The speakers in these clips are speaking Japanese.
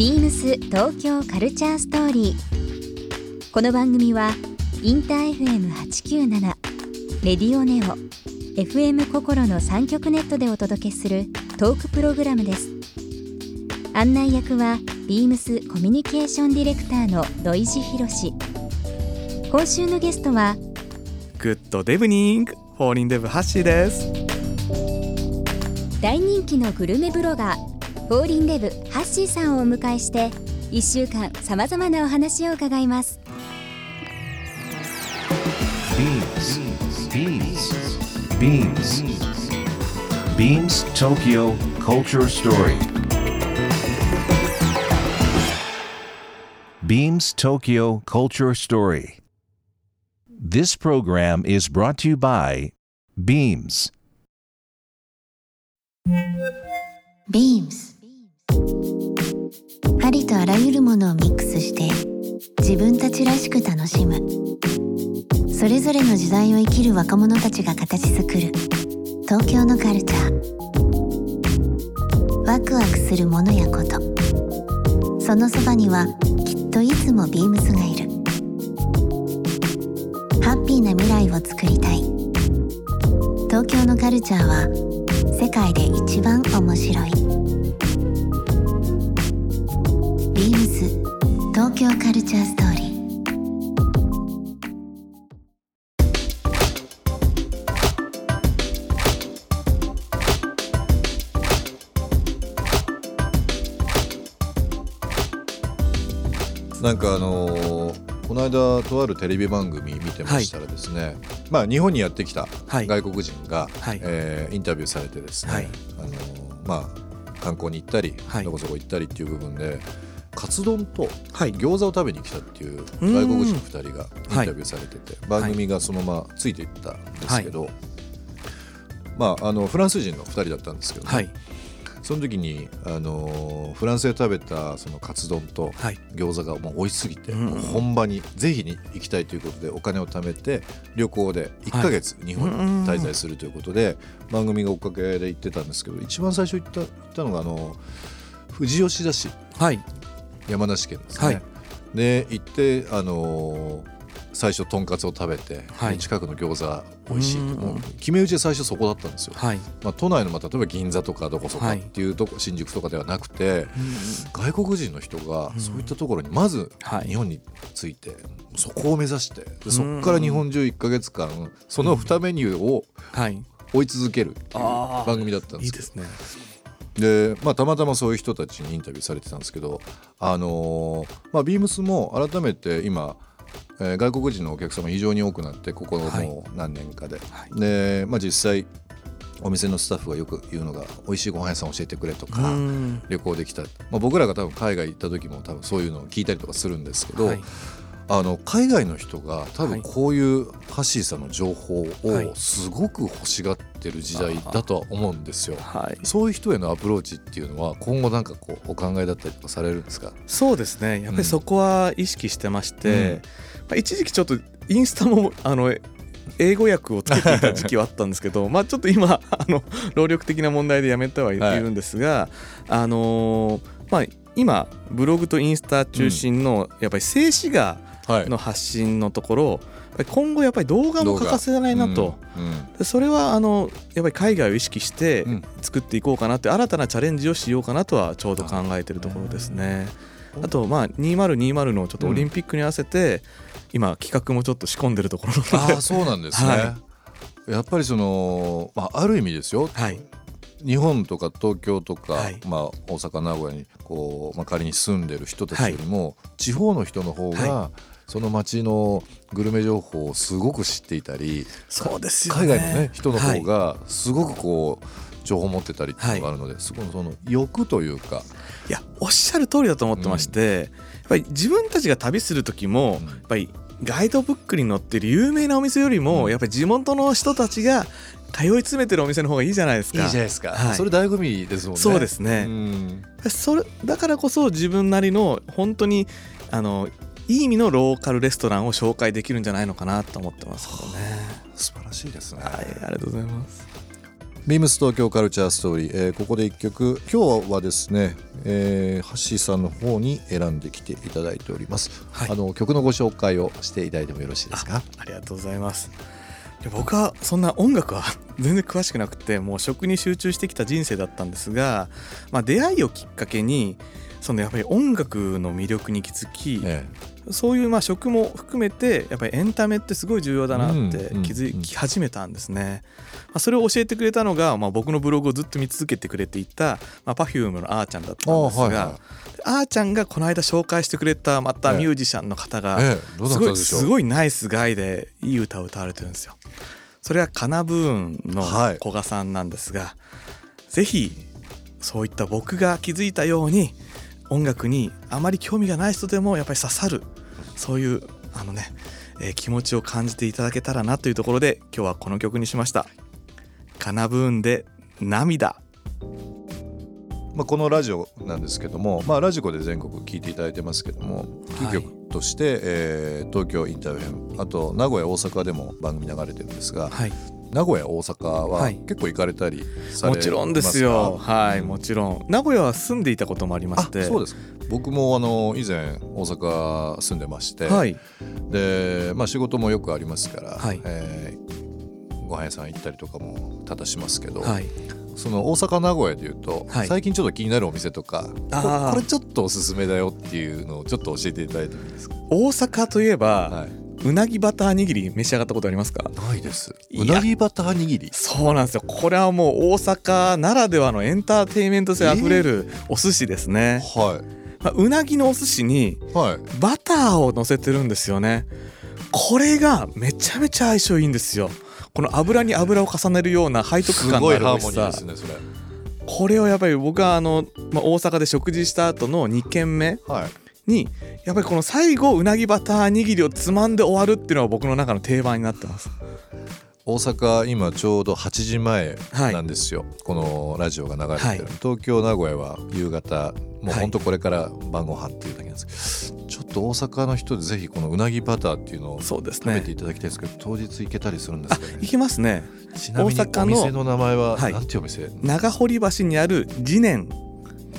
ビームス東京カルチャーストーリー。この番組はインター FM897 レディオネオ FM 心の三極ネットでお届けするトークプログラムです。案内役はビームスコミュニケーションディレクターの土井地博。今週のゲストはグッドデブニングフォーリンデブはっしーです大人気のグルメブロガーフォーリンデブハッシーさんをお迎えして1週間さまざまなお話を伺います Beams. Beams Tokyo Culture Story. Beams Tokyo Culture Story. This program is brought to you by Beams. Beams ありとあらゆるものをミックスして自分たちらしく楽しむ。それぞれの時代を生きる若者たちが形作る。東京のカルチャー。ワクワクするものやこと。そのそばにはきっといつもビームスがいる。ハッピーな未来を作りたい。東京のカルチャーは世界で一番面白い。東京カルチャーストーリー。なんかあのーこの間とあるテレビ番組見てましたらですね、まあ日本にやってきたはい。外国人が、はい。えーインタビューされてですね、はい。あのーまあ観光に行ったり、はい。どこそこ行ったりっていう部分でカツ丼とはい。餃子を食べに来たっていううん。外国人2人がインタビューされてて、番組がそのままついていったんですけど、まああのフランス人の2人だったんですけどね、はい。その時に、あのーフランスで食べたそのカツ丼とはい。餃子がもう美味しすぎて、本場にぜひに行きたいということでお金を貯めて旅行で1ヶ月日本に滞在するということで、番組が追っかけで行ってたんですけど一番最初行った行ったのがあの富士吉田市はい山梨県ですね。はい。で行って、あのー最初とんかつを食べて、はい。近くの餃子美味しいとう。ん。もう決め打ちで最初そこだったんですよ。はい。まあ、都内の、まあ、例えば銀座とかどこそこっていうとこ、新宿とかではなくて外国人の人がそういったところにまずはい。日本に着いてそこを目指してでそこから日本中1か月間その2メニューをはい。追い続けるっていうあー。番組だったんですけどいいですねで、まあ、たまたまそういう人たちにインタビューされてたんですけど、あのーまあ、ビームスも改めて今、えー外国人のお客様非常に多くなってここのはい。もう何年かで、はい。で、まあ、実際お店のスタッフがよく言うのが美味しいご飯屋さん教えてくれとか、うん。旅行できた、まあ、僕らが多分海外行った時も多分そういうのを聞いたりとかするんですけど、はいあの海外の人が多分はい。こういうハッシーさんの情報はい。をすごく欲しがってる時代だとは思うんですよ。はい。そういう人へのアプローチっていうのは今後なんかこうお考えだったりとかされるんですか？そうですね。やっぱりそこは意識してまして、まあ、一時期ちょっとインスタもあの英語訳をつけていた時期はあったんですけど まあちょっと今あの労力的な問題でやめてはいはいるんですが、あのーまあ今ブログとインスタ中心のやっぱり静止画はいの発信のところ、やっぱり今後やっぱり動画も欠かせないなと。うんそれはあのやっぱり海外を意識してうん。作っていこうかなって新たなチャレンジをしようかなとはちょうど考えてるところですね。あとまあ2020のちょっとオリンピックに合わせて、今企画もちょっと仕込んでるところなので。ああそうなんですね、はやっぱりその、まあ、ある意味ですよ。はい。日本とか東京とか、はい。まあ、大阪名古屋にこう、まあ、仮に住んでる人たちよりも、地方の人の方が、はその街のグルメ情報をすごく知っていたりそうですよね。海外の、ね、人の方がすごくこう情報を持ってたりっていうのがあるので、すごいその欲というか、いやおっしゃる通りだと思ってまして、やっぱり自分たちが旅する時も、うん。やっぱりガイドブックに載ってる有名なお店よりも、うん。やっぱり地元の人たちが通い詰めてるお店の方がいいじゃないですか。いいじゃないですか、はい。それ醍醐味ですもんね。そうですね。うん。それだからこそ自分なりの本当にあのいい意味のローカルレストランを紹介できるんじゃないのかなと思ってますけどね。素晴らしいですね。はい、ありがとうございます。ビームス東京カルチャーストーリー、えーここで一曲今日はですね、えー、ハッシーさんの方に選んできていただいております、はいあの曲のご紹介をしていただいてもよろしいですか？ありがとうございます僕はそんな音楽は 全然詳しくなくてもう食に集中してきた人生だったんですが、まあ、出会いをきっかけにそのやっぱり音楽の魅力に気づき、えそういうまあ食も含めてやっぱりエンタメってすごい重要だなって気づき始めたんですね。まあ、それを教えてくれたのが、まあ、僕のブログをずっと見続けてくれていた、まあ、Perfume のあーちゃんだったんですが、あーはいはい。あーちゃんがこの間紹介してくれたまたミュージシャンの方が、すごいすごいナイスガイでいい歌を歌われてるんですよ。それはカナブーンのはい。古賀さんなんですが、ぜひそういった僕が気づいたように音楽にあまり興味がない人でもやっぱり刺さるそういうあのね、えー気持ちを感じていただけたらなというところで今日はこの曲にしました。カナブーンで涙。まあ、このラジオなんですけども、まあ、ラジコで全国聞いていただいてますけどもキー局として、えー東京インターフェムあと名古屋大阪でも番組流れてるんですがはい名古屋大阪ははい。結構行かれたりされますか？もちろんですよ。はい、うんもちろん。名古屋は住んでいたこともありまあして。そうですか。僕もあの以前大阪住んでまして、はい。で、まあ、仕事もよくありますから、はい。えーご飯屋さん行ったりとかも多々しますけど、はい。その大阪名古屋でいうと、はい。最近ちょっと気になるお店とかこれちょっとおすすめだよっていうのをちょっと教えていただいてもいいですか、大阪といえば、はいうなぎバター握り召し上がったことありますか？ないです。いうやなぎバター握り？そうなんですよ。これはもう大阪ならではのエンターテインメント性あふれるお寿司ですね、はまあ、うなぎのお寿司にバターを乗せてるんですよね。これがめちゃめちゃ相性いいんですよ。この油に油を重ねるような背徳す感のある美味しさ。ニーですねそれ。これをやっぱり僕はあの、まあ、大阪で食事した後の2軒目はいにやっぱりこの最後うなぎバター握りをつまんで終わるっていうのが僕の中の定番になってます。大阪今ちょうど8時前なんですよ、このラジオが流れてる、はい。東京名古屋は夕方もうはい。ほんとこれから晩ご飯っていうだけなんです。けど、ちょっと大阪の人でぜひこのうなぎバターっていうのを食べてねいただきたいんですけど、当日行けたりするんですかね？いけますね。ちなみにお店の名前ははい。なんていうお店、長堀橋にある次年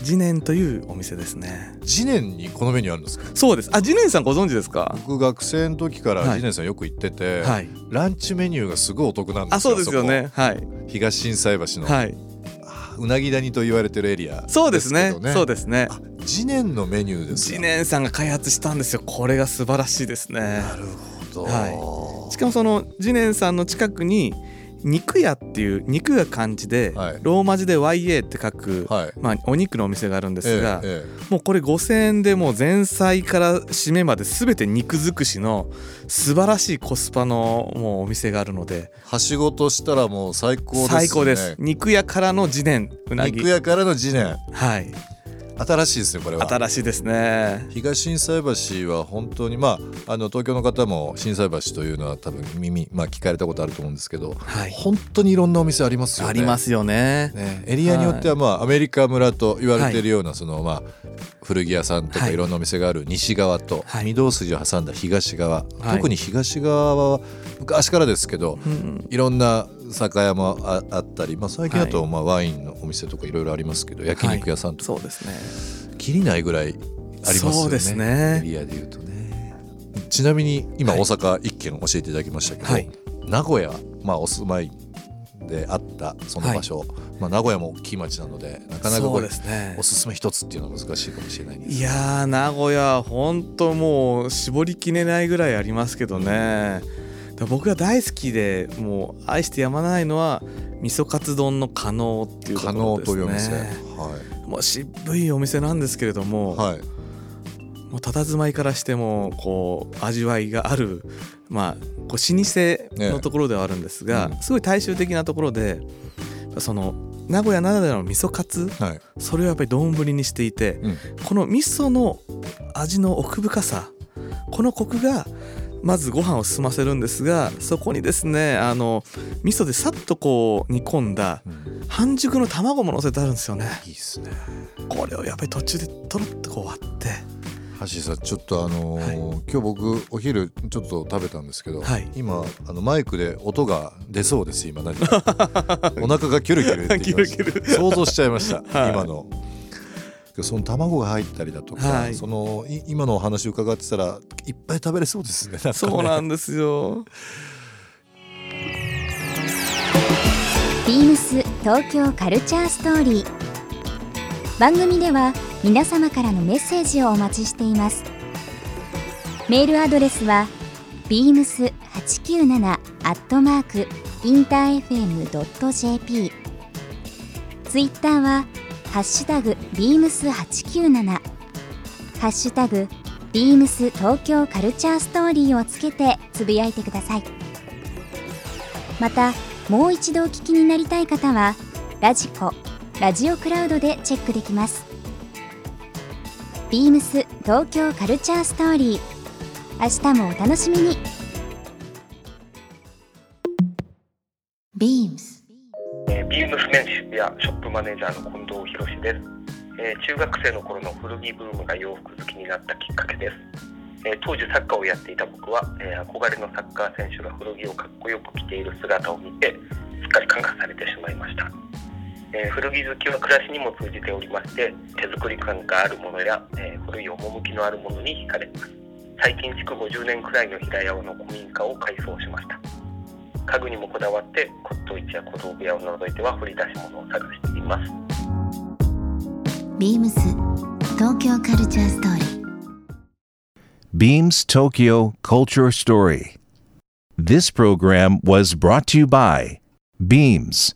次年というお店ですね。次年にこのメニューあるんですか？そうです。あ次年さんご存知ですか？僕学生の時からはい。次年さんよく行ってて、はい。ランチメニューがすごいお得なんですよ。あそうですよね。はい。東心斎橋の、はい。あうなぎ谷と言われてるエリアそうですね。そうですね。あ次年のメニューですか？次年さんが開発したんですよ。これが素晴らしいですね。なるほど、はしかもその次年さんの近くに肉屋っていう肉が漢字で、はい。ローマ字で YA って書く、はい。まあ、お肉のお店があるんですが、えええもうこれ5,000円でもう前菜から締めまで全て肉尽くしの素晴らしいコスパのもうお店があるので。えはしごとしたらもう最高ですね。最高です。肉屋からの次年うなぎ。肉屋からの次年はい新しいですねこれは。新しいですね。東心斎橋は本当にまああの東京の方も心斎橋というのは多分耳、まあ、聞かれたことあると思うんですけどはい。本当にいろんなお店ありますよね。ありますよね。ね、エリアによってはまあアメリカ村と言われているようなそのまあ古着屋さんとかはい。いろんなお店がある西側とはい。御堂筋を挟んだ東側、はい。特に東側は昔からですけどうん。いろんな酒屋もああったり、まあ、最近だとはい。まあワインのお店とかいろいろありますけど焼肉屋さんとか。そうですね。切りないぐらいありますよね。そうですね。エリアでいうとね。ちなみに今はい。大阪一軒教えていただきましたけど、はい。名古屋、まあ、お住まいであったその場所、まあ、名古屋も大きい町なのでなかなかこれね。おすすめ一つっていうのは難しいかもしれないんですいやー名古屋ほんともう絞りきれないぐらいありますけどね。だから僕が大好きでもう愛してやまないのは味噌カツ丼の可能っていうと可ころですね。能というお店、はもう渋いお店なんですけれども,、いはい、もう佇まいからしてもこう味わいがあるまあこう老舗のところではあるんですが、ええ。うん。すごい大衆的なところでその名古屋ならではの味噌カツはい。それをやっぱり丼にしていて、うん。この味噌の味の奥深さこのコクがまずご飯を進ませるんですがそこにですねあの味噌でさっとこう煮込んだうん。半熟の卵も乗せてあるんですよね。いいっすね。これをやっぱり途中でとろっとこう割って。橋井さんちょっとあのーはい。今日僕お昼ちょっと食べたんですけど、はい。今あのマイクで音が出そうです今何か。お腹がキュルキュルって 想像しちゃいました、はい。今のその卵が入ったりだとか、はい。そのい今のお話を伺ってたらいっぱい食べれそうですねね。そうなんですよ。ビームス東京カルチャーストーリー。番組では皆様からのメッセージをお待ちしています。メールアドレスは beams897 アットマークインター FM.jp ツイッターはハッシュタグ beams897 ハッシュタグビームス東京カルチャーストーリーをつけてつぶやいてください。またもう一度お聞きになりたい方はラジコラジオクラウドでチェックできます。ビームス東京カルチャーストーリー。明日もお楽しみに。BEAMS えービームスメンシショップマネージャーの近藤博です、えー中学生の頃の古着ブームが洋服好きになったきっかけです、えー当時サッカーをやっていた僕は、えー憧れのサッカー選手が古着をかっこよく着ている姿を見てすっかり感化されてしまいました、え古着好きは暮らしにも通じておりまして手作り感があるものや、え古い趣のあるものに惹かれます。最近築50年くらいの平屋の古民家を改装しました。家具にもこだわって骨董市や小道具屋を除いては掘り出し物を探しています BEAMS 東京カルチャーストーリー Beams Tokyo Culture Story. This program was brought to you by Beams.